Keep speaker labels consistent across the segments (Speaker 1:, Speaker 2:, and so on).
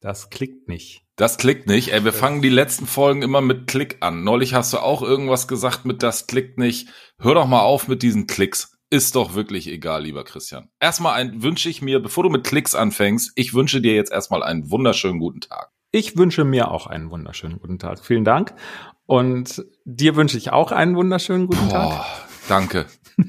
Speaker 1: Das klickt nicht.
Speaker 2: Das klickt nicht. Ey, wir fangen die letzten Folgen immer mit Klick an. Neulich hast du auch irgendwas gesagt mit das klickt nicht. Hör doch mal auf mit diesen Klicks. Ist doch wirklich egal, lieber Christian. Erstmal ein, wünsche ich mir, bevor du mit Klicks anfängst, ich wünsche dir jetzt erstmal einen wunderschönen guten Tag.
Speaker 1: Ich wünsche mir auch einen wunderschönen guten Tag. Vielen Dank. Und dir wünsche ich auch einen wunderschönen guten Boah, Tag.
Speaker 2: Danke.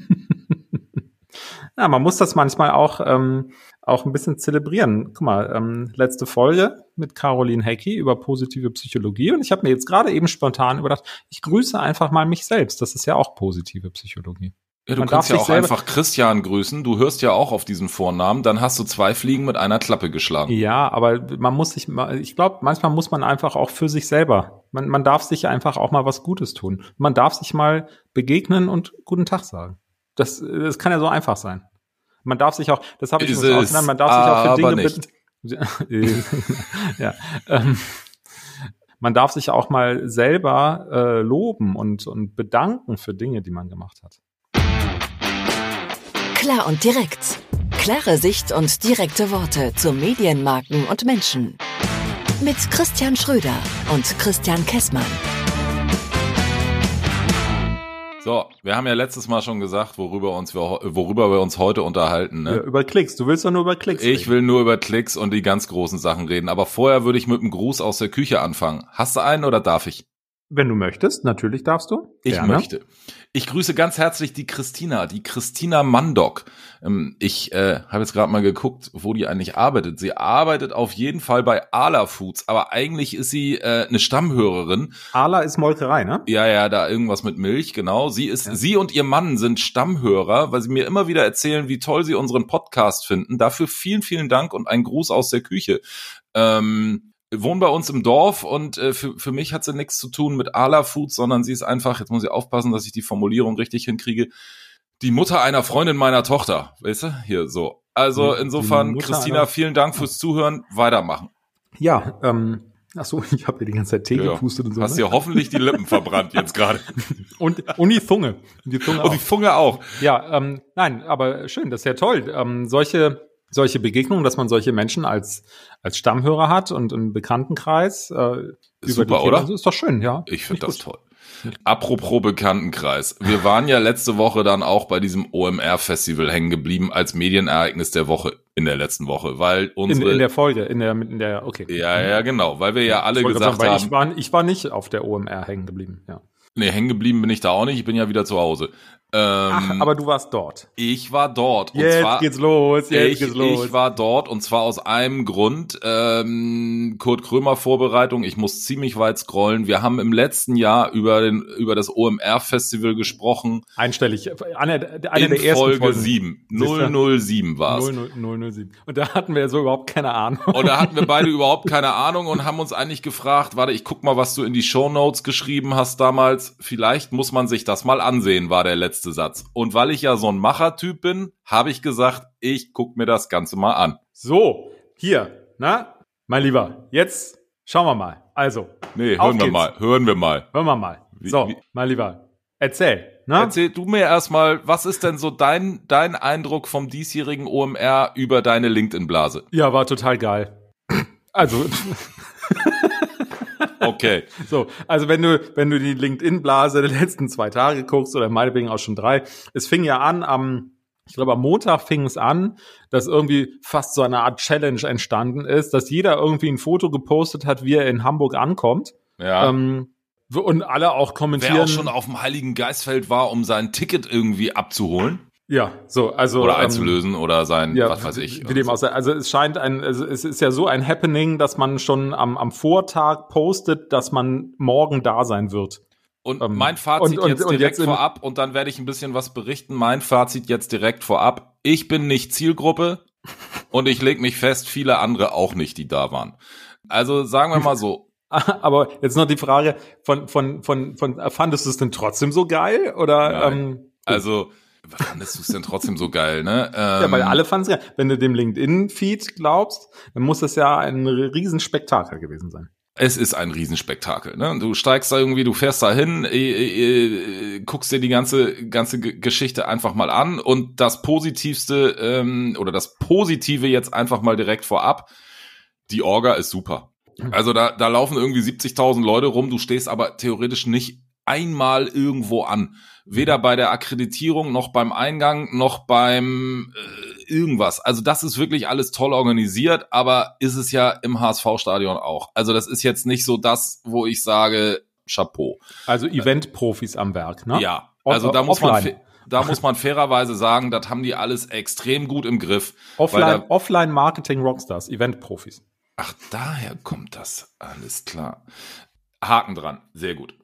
Speaker 1: ja, man muss das manchmal auch ähm, auch ein bisschen zelebrieren. Guck mal, ähm, letzte Folge mit Caroline Hecki über positive Psychologie und ich habe mir jetzt gerade eben spontan überdacht, ich grüße einfach mal mich selbst. Das ist ja auch positive Psychologie.
Speaker 2: Ja, du man kannst ja auch einfach Christian grüßen. Du hörst ja auch auf diesen Vornamen. Dann hast du zwei Fliegen mit einer Klappe geschlagen.
Speaker 1: Ja, aber man muss sich, ich glaube, manchmal muss man einfach auch für sich selber, man, man darf sich einfach auch mal was Gutes tun. Man darf sich mal begegnen und guten Tag sagen. Das, das kann ja so einfach sein. Man darf sich auch, das habe ich
Speaker 2: uns ausgelernt, man darf sich auch für Dinge
Speaker 1: bitten. ja, ähm, man darf sich auch mal selber äh, loben und, und bedanken für Dinge, die man gemacht hat.
Speaker 3: Klar und direkt. Klare Sicht und direkte Worte zu Medienmarken und Menschen. Mit Christian Schröder und Christian Kessmann.
Speaker 2: So, wir haben ja letztes Mal schon gesagt, worüber, uns wir, worüber wir uns heute unterhalten. Ne? Ja,
Speaker 1: über Klicks. Du willst doch nur über Klicks
Speaker 2: reden. Ich will nur über Klicks und die ganz großen Sachen reden. Aber vorher würde ich mit einem Gruß aus der Küche anfangen. Hast du einen oder darf ich?
Speaker 1: Wenn du möchtest, natürlich darfst du.
Speaker 2: Ich Gerne. möchte. Ich grüße ganz herzlich die Christina, die Christina Mandok. Ähm, ich äh, habe jetzt gerade mal geguckt, wo die eigentlich arbeitet. Sie arbeitet auf jeden Fall bei Ala Foods, aber eigentlich ist sie äh, eine Stammhörerin.
Speaker 1: Ala ist Molkerei, ne?
Speaker 2: Ja, ja, da irgendwas mit Milch, genau. Sie ist, ja. sie und ihr Mann sind Stammhörer, weil sie mir immer wieder erzählen, wie toll sie unseren Podcast finden. Dafür vielen, vielen Dank und ein Gruß aus der Küche. Ähm, wohnen bei uns im Dorf und äh, für, für mich hat sie nichts zu tun mit Ala Foods, sondern sie ist einfach, jetzt muss ich aufpassen, dass ich die Formulierung richtig hinkriege, die Mutter einer Freundin meiner Tochter, weißt du? Hier so. Also insofern, Christina, vielen Dank fürs Zuhören. Weitermachen.
Speaker 1: Ja, ähm, Ach so, ich habe dir die ganze Zeit Tee ja, gepustet und so.
Speaker 2: Hast ne? dir hoffentlich die Lippen verbrannt jetzt gerade.
Speaker 1: Und, und die Zunge. Die Zunge
Speaker 2: und auch. die Zunge auch.
Speaker 1: Ja, ähm, nein, aber schön, das ist ja toll. Ähm, solche solche Begegnungen, dass man solche Menschen als, als Stammhörer hat und im Bekanntenkreis. Äh,
Speaker 2: ist super, oder?
Speaker 1: Also ist doch schön, ja.
Speaker 2: Ich finde das gut. toll. Apropos Bekanntenkreis. Wir waren ja letzte Woche dann auch bei diesem OMR-Festival hängen geblieben als Medienereignis der Woche in der letzten Woche, weil unsere
Speaker 1: in, in der Folge, in der in der okay.
Speaker 2: Ja, ja, genau, weil wir ja alle gesagt sagen, haben,
Speaker 1: ich war, ich war nicht auf der OMR hängen geblieben, ja.
Speaker 2: Nee, hängen geblieben bin ich da auch nicht, ich bin ja wieder zu Hause.
Speaker 1: Ähm, Ach, aber du warst dort.
Speaker 2: Ich war dort.
Speaker 1: Jetzt zwar, geht's los, jetzt
Speaker 2: ich,
Speaker 1: geht's los.
Speaker 2: Ich war dort und zwar aus einem Grund. Ähm, Kurt Krömer Vorbereitung. Ich muss ziemlich weit scrollen. Wir haben im letzten Jahr über den über das OMR Festival gesprochen.
Speaker 1: Einstellig. Eine, eine
Speaker 2: in der ersten Folge Folgen. 7. 007 war es.
Speaker 1: 007. Und da hatten wir so überhaupt keine Ahnung.
Speaker 2: Und da hatten wir beide überhaupt keine Ahnung und haben uns eigentlich gefragt, warte, ich guck mal, was du in die Show Notes geschrieben hast damals. Vielleicht muss man sich das mal ansehen, war der letzte letzte Satz. Und weil ich ja so ein Machertyp bin, habe ich gesagt, ich guck mir das Ganze mal an.
Speaker 1: So, hier, na, mein Lieber, jetzt schauen wir mal. Also.
Speaker 2: Nee, hören wir mal, hören wir mal.
Speaker 1: Hören wir mal. So, wie, mein Lieber, erzähl. Ne?
Speaker 2: Erzähl du mir erstmal, was ist denn so dein, dein Eindruck vom diesjährigen OMR über deine LinkedIn-Blase?
Speaker 1: Ja, war total geil. Also.
Speaker 2: Okay.
Speaker 1: So, also wenn du, wenn du die LinkedIn-Blase der letzten zwei Tage guckst oder meinetwegen auch schon drei, es fing ja an am, ich glaube am Montag fing es an, dass irgendwie fast so eine Art Challenge entstanden ist, dass jeder irgendwie ein Foto gepostet hat, wie er in Hamburg ankommt.
Speaker 2: Ja.
Speaker 1: Ähm, und alle auch kommentieren. Wer auch
Speaker 2: schon auf dem Heiligen Geistfeld war, um sein Ticket irgendwie abzuholen.
Speaker 1: Ja, so, also.
Speaker 2: Oder ähm, einzulösen ähm, oder sein, ja, was weiß ich.
Speaker 1: Wie dem auch sei. Also es scheint ein, also es ist ja so ein Happening, dass man schon am, am Vortag postet, dass man morgen da sein wird.
Speaker 2: Und ähm, mein Fazit und, und, jetzt direkt jetzt vorab und dann werde ich ein bisschen was berichten. Mein Fazit jetzt direkt vorab. Ich bin nicht Zielgruppe und ich lege mich fest, viele andere auch nicht, die da waren. Also sagen wir mal so.
Speaker 1: Aber jetzt noch die Frage von, von, von, von, fandest du es denn trotzdem so geil oder?
Speaker 2: Ähm, also fandest du es denn trotzdem so geil, ne?
Speaker 1: Ähm, ja, weil ähm, alle fanden es geil. Wenn du dem LinkedIn-Feed glaubst, dann muss das ja ein Riesenspektakel gewesen sein.
Speaker 2: Es ist ein Riesenspektakel. Ne? Du steigst da irgendwie, du fährst da hin, äh, äh, guckst dir die ganze ganze Geschichte einfach mal an und das Positivste ähm, oder das Positive jetzt einfach mal direkt vorab. die Orga ist super. Also da, da laufen irgendwie 70.000 Leute rum, du stehst aber theoretisch nicht einmal irgendwo an. Weder bei der Akkreditierung noch beim Eingang noch beim äh, irgendwas. Also das ist wirklich alles toll organisiert, aber ist es ja im HSV-Stadion auch. Also das ist jetzt nicht so das, wo ich sage, Chapeau.
Speaker 1: Also Event-Profis am Werk, ne?
Speaker 2: Ja, also da muss man da muss man fairerweise sagen, das haben die alles extrem gut im Griff.
Speaker 1: Offline, Offline Marketing Rockstars, Event-Profis.
Speaker 2: Ach, daher kommt das. Alles klar. Haken dran. Sehr gut.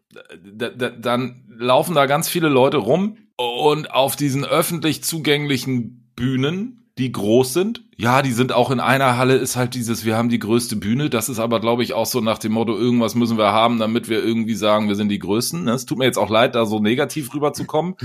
Speaker 2: Da, da, dann laufen da ganz viele Leute rum und auf diesen öffentlich zugänglichen Bühnen die groß sind. Ja, die sind auch in einer Halle, ist halt dieses, wir haben die größte Bühne. Das ist aber, glaube ich, auch so nach dem Motto, irgendwas müssen wir haben, damit wir irgendwie sagen, wir sind die Größten. Es tut mir jetzt auch leid, da so negativ rüberzukommen.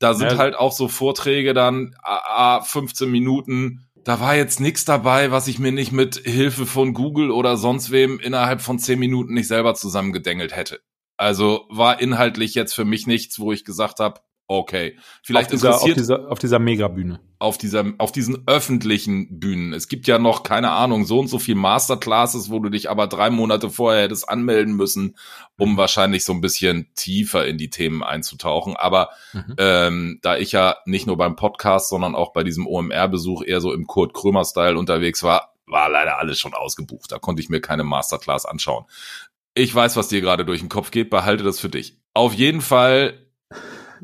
Speaker 2: Da sind ja. halt auch so Vorträge dann, a, 15 Minuten. Da war jetzt nichts dabei, was ich mir nicht mit Hilfe von Google oder sonst wem innerhalb von 10 Minuten nicht selber zusammengedengelt hätte. Also war inhaltlich jetzt für mich nichts, wo ich gesagt habe, Okay, vielleicht
Speaker 1: auf dieser, auf dieser, auf dieser Megabühne.
Speaker 2: Auf dieser, auf diesen öffentlichen Bühnen. Es gibt ja noch, keine Ahnung, so und so viel Masterclasses, wo du dich aber drei Monate vorher hättest anmelden müssen, um mhm. wahrscheinlich so ein bisschen tiefer in die Themen einzutauchen. Aber mhm. ähm, da ich ja nicht nur beim Podcast, sondern auch bei diesem OMR-Besuch eher so im Kurt Krömer-Style unterwegs war, war leider alles schon ausgebucht. Da konnte ich mir keine Masterclass anschauen. Ich weiß, was dir gerade durch den Kopf geht, behalte das für dich. Auf jeden Fall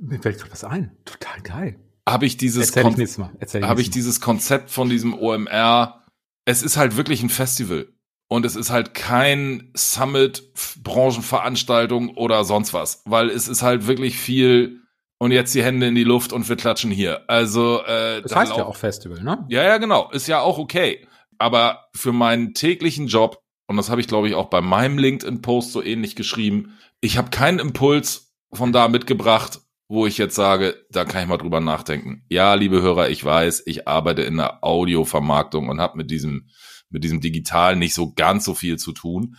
Speaker 1: mir fällt gerade was ein. Total geil.
Speaker 2: Habe ich dieses
Speaker 1: Erzähl ich Mal. Erzähl
Speaker 2: ich habe ich dieses Konzept von diesem OMR. Es ist halt wirklich ein Festival und es ist halt kein Summit, Branchenveranstaltung oder sonst was, weil es ist halt wirklich viel und jetzt die Hände in die Luft und wir klatschen hier. Also
Speaker 1: äh, das heißt ja auch Festival, ne?
Speaker 2: Ja, ja, genau, ist ja auch okay. Aber für meinen täglichen Job und das habe ich glaube ich auch bei meinem LinkedIn Post so ähnlich geschrieben, ich habe keinen Impuls von da mitgebracht, wo ich jetzt sage, da kann ich mal drüber nachdenken. Ja, liebe Hörer, ich weiß, ich arbeite in der Audiovermarktung und habe mit diesem mit diesem Digital nicht so ganz so viel zu tun.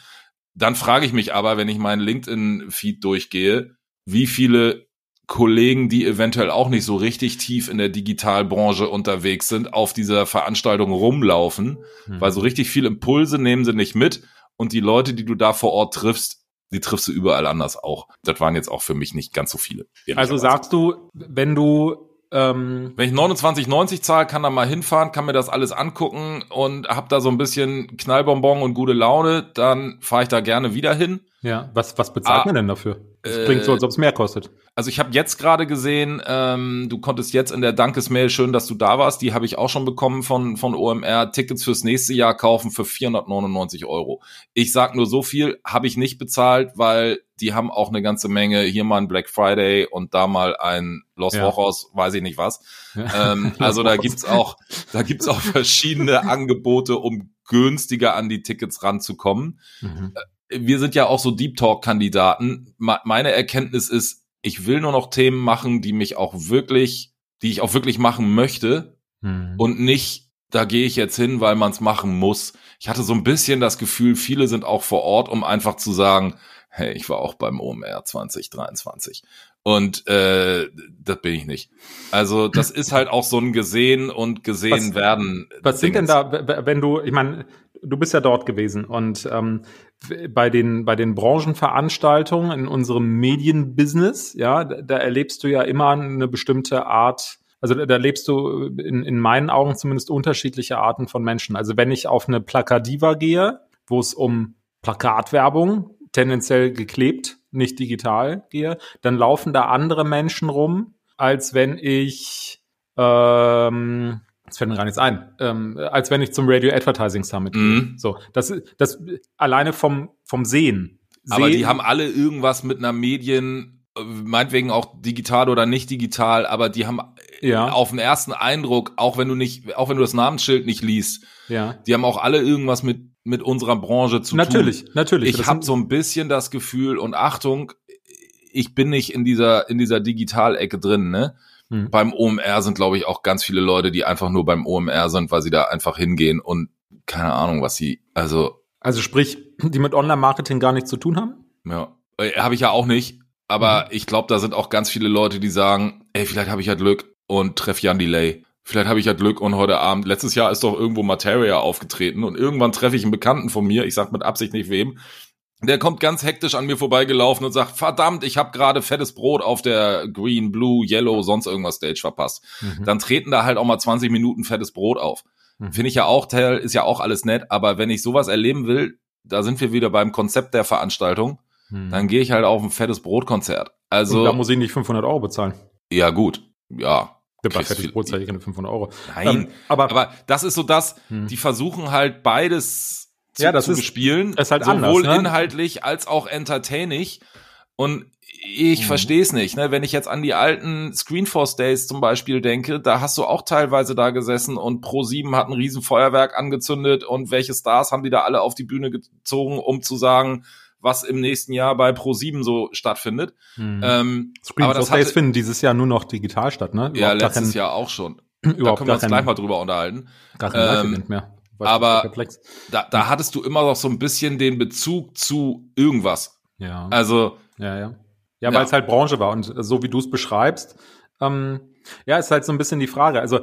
Speaker 2: Dann frage ich mich aber, wenn ich meinen LinkedIn-Feed durchgehe, wie viele Kollegen, die eventuell auch nicht so richtig tief in der Digitalbranche unterwegs sind, auf dieser Veranstaltung rumlaufen, hm. weil so richtig viel Impulse nehmen sie nicht mit und die Leute, die du da vor Ort triffst, die triffst du überall anders auch. Das waren jetzt auch für mich nicht ganz so viele.
Speaker 1: Also sagst du, wenn du
Speaker 2: ähm wenn ich 29,90 zahle, kann da mal hinfahren, kann mir das alles angucken und hab da so ein bisschen Knallbonbon und gute Laune, dann fahre ich da gerne wieder hin.
Speaker 1: Ja, was, was bezahlt ah, man denn dafür? Das äh, klingt so, als ob es mehr kostet.
Speaker 2: Also ich habe jetzt gerade gesehen, ähm, du konntest jetzt in der Dankesmail, schön, dass du da warst, die habe ich auch schon bekommen von, von OMR, Tickets fürs nächste Jahr kaufen für 499 Euro. Ich sag nur so viel, habe ich nicht bezahlt, weil die haben auch eine ganze Menge, hier mal ein Black Friday und da mal ein Los ja. Weiß ich nicht was. Ja. Ähm, also da gibt's auch, da gibt's auch verschiedene Angebote, um günstiger an die Tickets ranzukommen. Mhm wir sind ja auch so Deep Talk-Kandidaten. Meine Erkenntnis ist, ich will nur noch Themen machen, die mich auch wirklich, die ich auch wirklich machen möchte hm. und nicht, da gehe ich jetzt hin, weil man es machen muss. Ich hatte so ein bisschen das Gefühl, viele sind auch vor Ort, um einfach zu sagen, hey, ich war auch beim OMR 2023. Und äh, das bin ich nicht. Also das ist halt auch so ein gesehen und gesehen was, werden.
Speaker 1: Was sind denn da, wenn du, ich meine, du bist ja dort gewesen und ähm, bei den bei den Branchenveranstaltungen in unserem Medienbusiness, ja, da, da erlebst du ja immer eine bestimmte Art also da lebst du in, in meinen Augen zumindest unterschiedliche Arten von Menschen. Also wenn ich auf eine Plakadiva gehe, wo es um Plakatwerbung, tendenziell geklebt, nicht digital gehe, dann laufen da andere Menschen rum, als wenn ich ähm, das fällt mir gar nichts ein, ähm, als wenn ich zum Radio Advertising Summit gehe. Mhm. So, das, das alleine vom, vom Sehen.
Speaker 2: Aber die haben alle irgendwas mit einer Medien, meinetwegen auch digital oder nicht digital, aber die haben ja. auf den ersten Eindruck, auch wenn du nicht, auch wenn du das Namensschild nicht liest, ja. die haben auch alle irgendwas mit mit unserer Branche zu
Speaker 1: natürlich,
Speaker 2: tun.
Speaker 1: Natürlich,
Speaker 2: natürlich. Ich habe so ein bisschen das Gefühl und Achtung, ich bin nicht in dieser in dieser Digitalecke drin, ne? Hm. Beim OMR sind, glaube ich, auch ganz viele Leute, die einfach nur beim OMR sind, weil sie da einfach hingehen und keine Ahnung, was sie, also.
Speaker 1: Also sprich, die mit Online-Marketing gar nichts zu tun haben?
Speaker 2: Ja, äh, habe ich ja auch nicht. Aber mhm. ich glaube, da sind auch ganz viele Leute, die sagen, ey, vielleicht habe ich ja Glück und treffe Jan Delay. Vielleicht habe ich ja Glück und heute Abend, letztes Jahr ist doch irgendwo Materia aufgetreten und irgendwann treffe ich einen Bekannten von mir, ich sag mit Absicht nicht wem, der kommt ganz hektisch an mir vorbeigelaufen und sagt, verdammt, ich habe gerade fettes Brot auf der Green, Blue, Yellow, sonst irgendwas Stage verpasst. Mhm. Dann treten da halt auch mal 20 Minuten fettes Brot auf. Mhm. Finde ich ja auch, Teil ist ja auch alles nett, aber wenn ich sowas erleben will, da sind wir wieder beim Konzept der Veranstaltung, mhm. dann gehe ich halt auf ein fettes Brotkonzert. Also. Und
Speaker 1: da muss ich nicht 500 Euro bezahlen.
Speaker 2: Ja, gut. Ja,
Speaker 1: fettes Brot zahle ich keine 500 Euro.
Speaker 2: Nein, ähm, aber, aber das ist so das, hm. die versuchen halt beides zu,
Speaker 1: ja, das
Speaker 2: zu
Speaker 1: ist,
Speaker 2: bespielen.
Speaker 1: Ist halt
Speaker 2: sowohl
Speaker 1: anders,
Speaker 2: ne? inhaltlich als auch entertaining. Und ich mhm. verstehe es nicht. Ne? Wenn ich jetzt an die alten Screenforce Days zum Beispiel denke, da hast du auch teilweise da gesessen und Pro7 hat ein riesen Feuerwerk angezündet und welche Stars haben die da alle auf die Bühne gezogen, um zu sagen, was im nächsten Jahr bei Pro7 so stattfindet.
Speaker 1: Mhm. Ähm, Screenforce Days hatte, finden dieses Jahr nur noch digital statt, ne?
Speaker 2: Überhaupt ja, letztes Jahr auch schon. Überhaupt da können wir uns gleich mal drüber unterhalten.
Speaker 1: Gar kein ähm, mehr
Speaker 2: aber da, da hattest du immer noch so ein bisschen den Bezug zu irgendwas.
Speaker 1: Ja.
Speaker 2: Also.
Speaker 1: Ja, ja. Ja, weil es halt Branche war und so wie du es beschreibst, ähm, ja, ist halt so ein bisschen die Frage. Also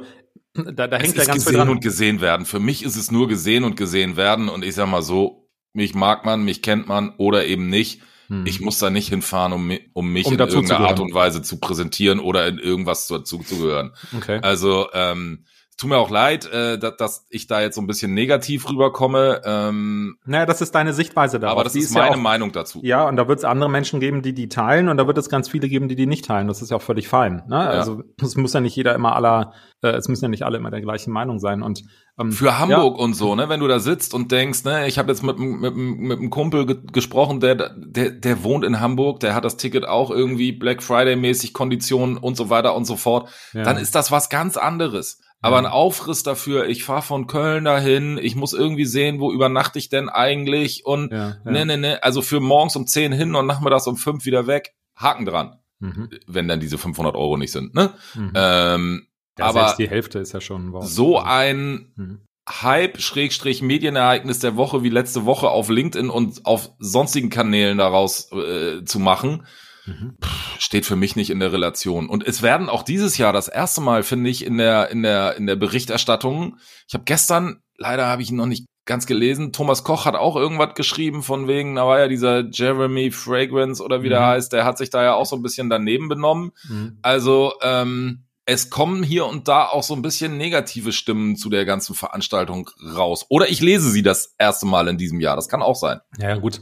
Speaker 1: da, da hängt
Speaker 2: es
Speaker 1: ja ganz
Speaker 2: viel dran. und gesehen werden. Für mich ist es nur gesehen und gesehen werden und ich sag mal so, mich mag man, mich kennt man oder eben nicht. Hm. Ich muss da nicht hinfahren, um, um mich um in irgendeiner Art und Weise zu präsentieren oder in irgendwas dazu zu gehören.
Speaker 1: Okay.
Speaker 2: Also ähm, tut mir auch leid, äh, dass, dass ich da jetzt so ein bisschen negativ rüberkomme. Ähm,
Speaker 1: naja, das ist deine Sichtweise darauf.
Speaker 2: Aber das die ist meine ja auch, Meinung dazu.
Speaker 1: Ja, und da wird es andere Menschen geben, die die teilen und da wird es ganz viele geben, die die nicht teilen. Das ist ja auch völlig fein. Ne? Ja. Also es muss ja nicht jeder immer aller, äh, es müssen ja nicht alle immer der gleichen Meinung sein. Und
Speaker 2: ähm, für Hamburg ja. und so, ne, wenn du da sitzt und denkst, ne, ich habe jetzt mit, mit, mit einem Kumpel ge gesprochen, der, der, der wohnt in Hamburg, der hat das Ticket auch irgendwie Black Friday mäßig Konditionen und so weiter und so fort, ja. dann ist das was ganz anderes. Aber ein Aufriss dafür, ich fahre von Köln dahin, ich muss irgendwie sehen, wo übernachte ich denn eigentlich und ja, ja. ne, ne, ne, also für morgens um 10 hin und nachmittags um 5 wieder weg, Haken dran. Mhm. Wenn dann diese 500 Euro nicht sind, ne? Mhm. Ähm,
Speaker 1: ja, aber die Hälfte ist ja schon
Speaker 2: wow. so ein mhm. Hype, Schrägstrich, Medienereignis der Woche wie letzte Woche auf LinkedIn und auf sonstigen Kanälen daraus äh, zu machen, Mhm. Steht für mich nicht in der Relation. Und es werden auch dieses Jahr das erste Mal, finde ich, in der, in der, in der Berichterstattung. Ich habe gestern, leider habe ich ihn noch nicht ganz gelesen, Thomas Koch hat auch irgendwas geschrieben von wegen, da war ja dieser Jeremy Fragrance oder wie mhm. der heißt, der hat sich da ja auch so ein bisschen daneben benommen. Mhm. Also, ähm, es kommen hier und da auch so ein bisschen negative Stimmen zu der ganzen Veranstaltung raus. Oder ich lese sie das erste Mal in diesem Jahr. Das kann auch sein.
Speaker 1: Ja, gut.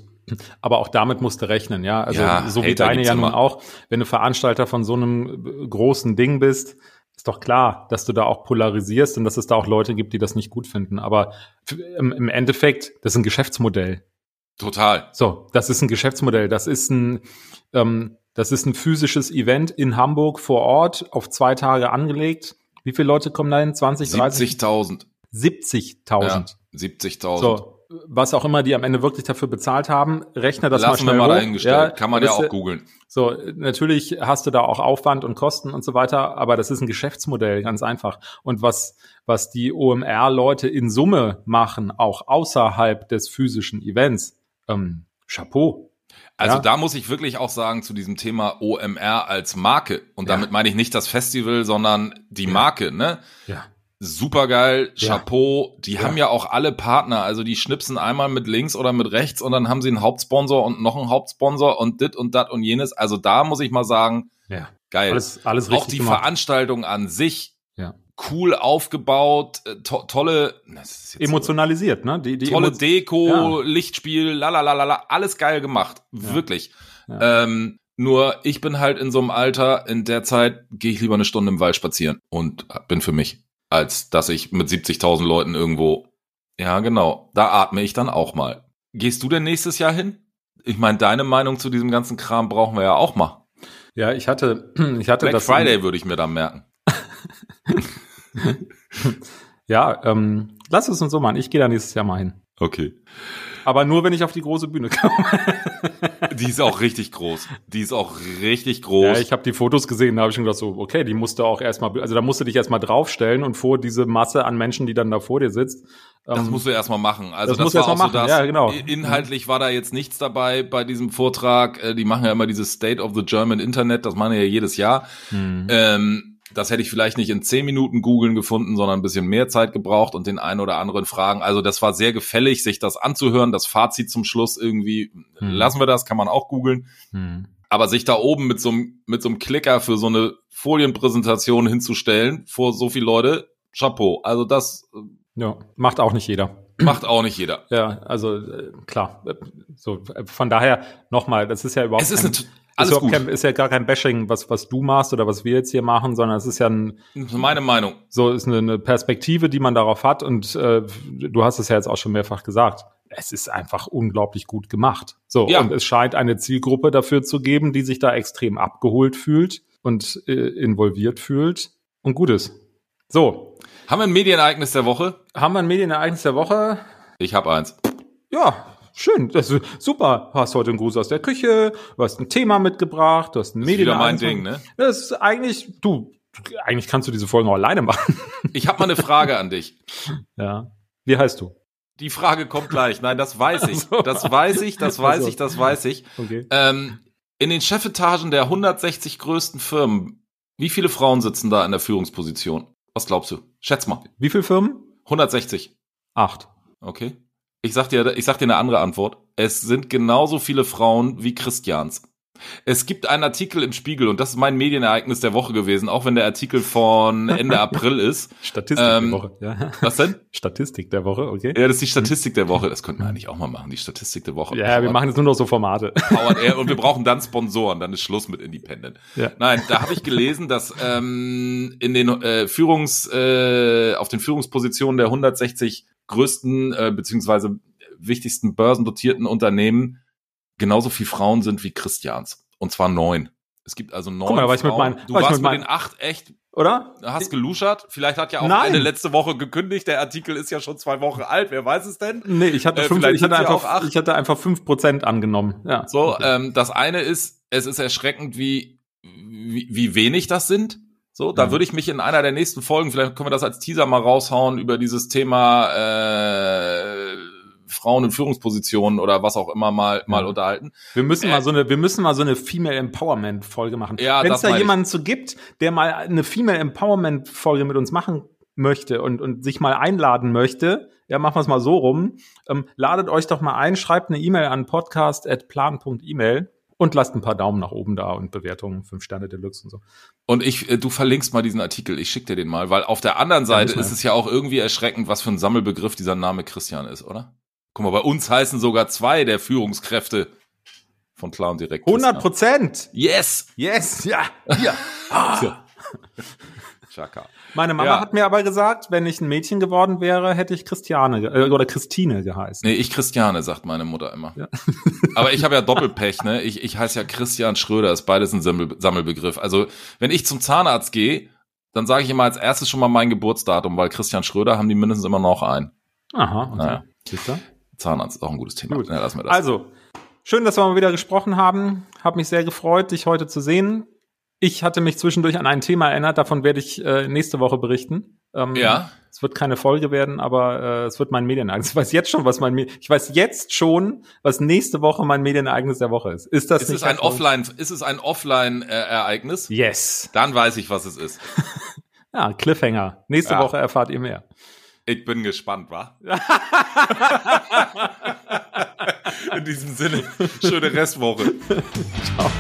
Speaker 1: Aber auch damit musst du rechnen, ja. Also ja, so wie deine ja nun auch, wenn du Veranstalter von so einem großen Ding bist, ist doch klar, dass du da auch polarisierst und dass es da auch Leute gibt, die das nicht gut finden. Aber im, im Endeffekt, das ist ein Geschäftsmodell.
Speaker 2: Total.
Speaker 1: So, das ist ein Geschäftsmodell. Das ist ein, ähm, das ist ein physisches Event in Hamburg vor Ort auf zwei Tage angelegt. Wie viele Leute kommen da hin? 20,
Speaker 2: 30? 70.000.
Speaker 1: 70.000. Ja,
Speaker 2: 70.000.
Speaker 1: So, was auch immer die am Ende wirklich dafür bezahlt haben, rechne das
Speaker 2: Lassen
Speaker 1: mal schnell
Speaker 2: wir mal
Speaker 1: hoch.
Speaker 2: dahingestellt. Ja, Kann man ja auch googeln.
Speaker 1: So, natürlich hast du da auch Aufwand und Kosten und so weiter, aber das ist ein Geschäftsmodell, ganz einfach. Und was, was die OMR-Leute in Summe machen, auch außerhalb des physischen Events, ähm, Chapeau.
Speaker 2: Also ja. da muss ich wirklich auch sagen zu diesem Thema OMR als Marke. Und damit meine ich nicht das Festival, sondern die Marke, ne?
Speaker 1: Ja
Speaker 2: supergeil, Chapeau. Ja. Die ja. haben ja auch alle Partner. Also die schnipsen einmal mit links oder mit rechts und dann haben sie einen Hauptsponsor und noch einen Hauptsponsor und dit und dat und jenes. Also da muss ich mal sagen,
Speaker 1: ja.
Speaker 2: geil.
Speaker 1: Alles, alles
Speaker 2: richtig Auch die gemacht. Veranstaltung an sich.
Speaker 1: Ja.
Speaker 2: Cool aufgebaut, äh, to tolle,
Speaker 1: emotionalisiert, ne?
Speaker 2: Die, die tolle Emo Deko, ja. Lichtspiel, lalalala, alles geil gemacht, wirklich. Ähm, nur ich bin halt in so einem Alter, in der Zeit gehe ich lieber eine Stunde im Wald spazieren und bin für mich als dass ich mit 70.000 Leuten irgendwo, ja genau, da atme ich dann auch mal. Gehst du denn nächstes Jahr hin? Ich meine, deine Meinung zu diesem ganzen Kram brauchen wir ja auch mal.
Speaker 1: Ja, ich hatte, ich hatte
Speaker 2: Black das. Friday würde ich mir dann merken.
Speaker 1: ja, ähm, lass es uns so machen. Ich gehe da nächstes Jahr mal hin.
Speaker 2: Okay.
Speaker 1: Aber nur, wenn ich auf die große Bühne komme.
Speaker 2: die ist auch richtig groß. Die ist auch richtig groß. Ja,
Speaker 1: ich habe die Fotos gesehen, da habe ich schon gedacht, so, okay, die musste auch erstmal, also da musst du dich erstmal draufstellen und vor diese Masse an Menschen, die dann da vor dir sitzt.
Speaker 2: Das ähm, musst du erstmal machen. Also
Speaker 1: das, das war auch
Speaker 2: machen.
Speaker 1: so das. Ja, genau.
Speaker 2: Inhaltlich war da jetzt nichts dabei bei diesem Vortrag. Äh, die machen ja immer dieses State of the German Internet, das machen ja jedes Jahr. Mhm. Ähm, das hätte ich vielleicht nicht in zehn Minuten googeln gefunden, sondern ein bisschen mehr Zeit gebraucht und den einen oder anderen Fragen. Also das war sehr gefällig, sich das anzuhören. Das Fazit zum Schluss irgendwie,
Speaker 1: Hm.
Speaker 2: lassen wir das, kann man auch googeln.
Speaker 1: Hm.
Speaker 2: Aber sich da oben mit so einem, mit so einem Klicker für so eine Folienpräsentation hinzustellen vor so viele Leute, Chapeau. Also das äh,
Speaker 1: Ja, macht auch nicht jeder.
Speaker 2: macht auch nicht jeder.
Speaker 1: Ja, also äh, klar. So, von daher nochmal, das ist ja überhaupt
Speaker 2: Es ist
Speaker 1: kein, ist,
Speaker 2: alles
Speaker 1: überhaupt
Speaker 2: gut.
Speaker 1: kein, ist ja gar kein Bashing, was, was du machst oder was wir jetzt hier machen, sondern es ist ja ein,
Speaker 2: Meine Meinung.
Speaker 1: so ist eine, eine Perspektive, die man darauf hat und äh, du hast es ja jetzt auch schon mehrfach gesagt. Es ist einfach unglaublich gut gemacht. So,
Speaker 2: Ja.
Speaker 1: und es scheint eine Zielgruppe dafür zu geben, die sich da extrem abgeholt fühlt und äh, involviert fühlt und gut ist. So,
Speaker 2: Haben wir ein Medienereignis der Woche?
Speaker 1: haben wir ein Medienereignis der Woche?
Speaker 2: Ich habe eins.
Speaker 1: Ja, schön. Das ist super. Du hast heute einen Gruß aus der Küche, du hast ein Thema mitgebracht, du hast ein
Speaker 2: Das ist wieder mein. Ding, ne?
Speaker 1: Das ist eigentlich, du, eigentlich kannst du diese Folgen auch alleine machen.
Speaker 2: Ich habe mal eine Frage an dich.
Speaker 1: Ja. Wie heißt du?
Speaker 2: Die Frage kommt gleich. Nein, das weiß ich. Das weiß ich, das weiß ich, das weiß ich.
Speaker 1: Okay.
Speaker 2: Ähm, in den Chefetagen der 160 größten Firmen, wie viele Frauen sitzen da in der Führungsposition? Was glaubst du? Schätz mal.
Speaker 1: Wie viele Firmen?
Speaker 2: 160.
Speaker 1: Acht.
Speaker 2: Okay. Ich sag dir, ich sag dir eine andere Antwort. Es sind genauso viele Frauen wie Christians. Es gibt einen Artikel im Spiegel und das ist mein Medienereignis der Woche gewesen, auch wenn der Artikel von Ende April ist.
Speaker 1: Statistik
Speaker 2: Ähm,
Speaker 1: der Woche. Ja.
Speaker 2: Was denn?
Speaker 1: Statistik der Woche, okay.
Speaker 2: Ja, das ist die Statistik der Woche. Das könnten wir eigentlich auch mal machen, die Statistik der Woche.
Speaker 1: Ja, wir machen jetzt nur noch so Formate.
Speaker 2: Powered Air und wir brauchen dann Sponsoren, dann ist Schluss mit Independent.
Speaker 1: Ja.
Speaker 2: Nein, da habe ich gelesen, dass ähm, in den äh, Führungs äh, auf den Führungspositionen der 160 größten äh, beziehungsweise wichtigsten börsendotierten Unternehmen genauso viel Frauen sind wie Christians und zwar neun. Es gibt also neun.
Speaker 1: Guck mal, ich mit meinen-
Speaker 2: du warst
Speaker 1: mit
Speaker 2: mit
Speaker 1: meinen-
Speaker 2: den acht echt
Speaker 1: Oder?
Speaker 2: hast geluschert. Vielleicht hat ja auch
Speaker 1: Nein.
Speaker 2: eine letzte Woche gekündigt. Der Artikel ist ja schon zwei Wochen alt. Wer weiß es denn?
Speaker 1: Nee, ich hatte,
Speaker 2: Äh,
Speaker 1: fünf,
Speaker 2: vielleicht
Speaker 1: ich hatte einfach, ich hatte einfach fünf Prozent angenommen. Ja.
Speaker 2: So,
Speaker 1: Okay.
Speaker 2: ähm, das eine ist, es ist erschreckend, wie, wie, wie wenig das sind. So, da
Speaker 1: Mhm.
Speaker 2: würde ich mich in einer der nächsten Folgen, vielleicht können wir das als Teaser mal raushauen, über dieses Thema äh, Frauen in Führungspositionen oder was auch immer mal, mal
Speaker 1: Ja.
Speaker 2: unterhalten.
Speaker 1: Wir müssen
Speaker 2: Äh,
Speaker 1: mal so eine, wir müssen mal so eine Female Empowerment Folge machen.
Speaker 2: Ja,
Speaker 1: Wenn es da jemanden zu gibt, der mal eine Female Empowerment Folge mit uns machen möchte und, und sich mal einladen möchte, ja, machen wir es mal so rum. Ähm, ladet euch doch mal ein, schreibt eine E-Mail an podcast.plan.email und lasst ein paar Daumen nach oben da und Bewertungen, fünf Sterne Deluxe und so.
Speaker 2: Und ich, äh, du verlinkst mal diesen Artikel, ich schick dir den mal, weil auf der anderen Seite
Speaker 1: wir.
Speaker 2: ist es ja auch irgendwie erschreckend, was für ein Sammelbegriff dieser Name Christian ist, oder? Guck mal, bei uns heißen sogar zwei der Führungskräfte von Klar und Direkt.
Speaker 1: 100
Speaker 2: Christian.
Speaker 1: Prozent!
Speaker 2: Yes!
Speaker 1: Yes! Ja! ja.
Speaker 2: Ja. Chaka.
Speaker 1: Meine Mama
Speaker 2: Ja.
Speaker 1: hat mir aber gesagt, wenn ich ein Mädchen geworden wäre, hätte ich Christiane äh, oder Christine geheißen.
Speaker 2: Nee, ich Christiane, sagt meine Mutter immer.
Speaker 1: Ja.
Speaker 2: Aber ich habe ja Doppelpech, ne? Ich, ich heiße ja Christian Schröder, ist beides ein Sammel, Sammelbegriff. Also, wenn ich zum Zahnarzt gehe, dann sage ich immer als erstes schon mal mein Geburtsdatum, weil Christian Schröder haben die mindestens immer noch ein.
Speaker 1: Aha, okay.
Speaker 2: Naja. Zahnarzt ist auch ein gutes Thema.
Speaker 1: Gut.
Speaker 2: Ja, lassen wir das.
Speaker 1: Also, schön, dass wir mal wieder gesprochen haben. Hab mich sehr gefreut, dich heute zu sehen. Ich hatte mich zwischendurch an ein Thema erinnert, davon werde ich äh, nächste Woche berichten. Ähm,
Speaker 2: Ja.
Speaker 1: Es wird keine Folge werden, aber äh, es wird mein Medienereignis. Ich weiß jetzt schon, was mein Me ich weiß jetzt schon, was nächste Woche mein Medienereignis der Woche ist. Ist das
Speaker 2: ist
Speaker 1: nicht
Speaker 2: es ein? Offline, ist es ein Offline-Ereignis?
Speaker 1: Yes.
Speaker 2: Dann weiß ich, was es ist.
Speaker 1: Ja, Cliffhanger. Nächste
Speaker 2: Ja.
Speaker 1: Woche erfahrt ihr mehr.
Speaker 2: Ich bin gespannt, wa? In diesem Sinne, schöne Restwoche.
Speaker 1: Ciao.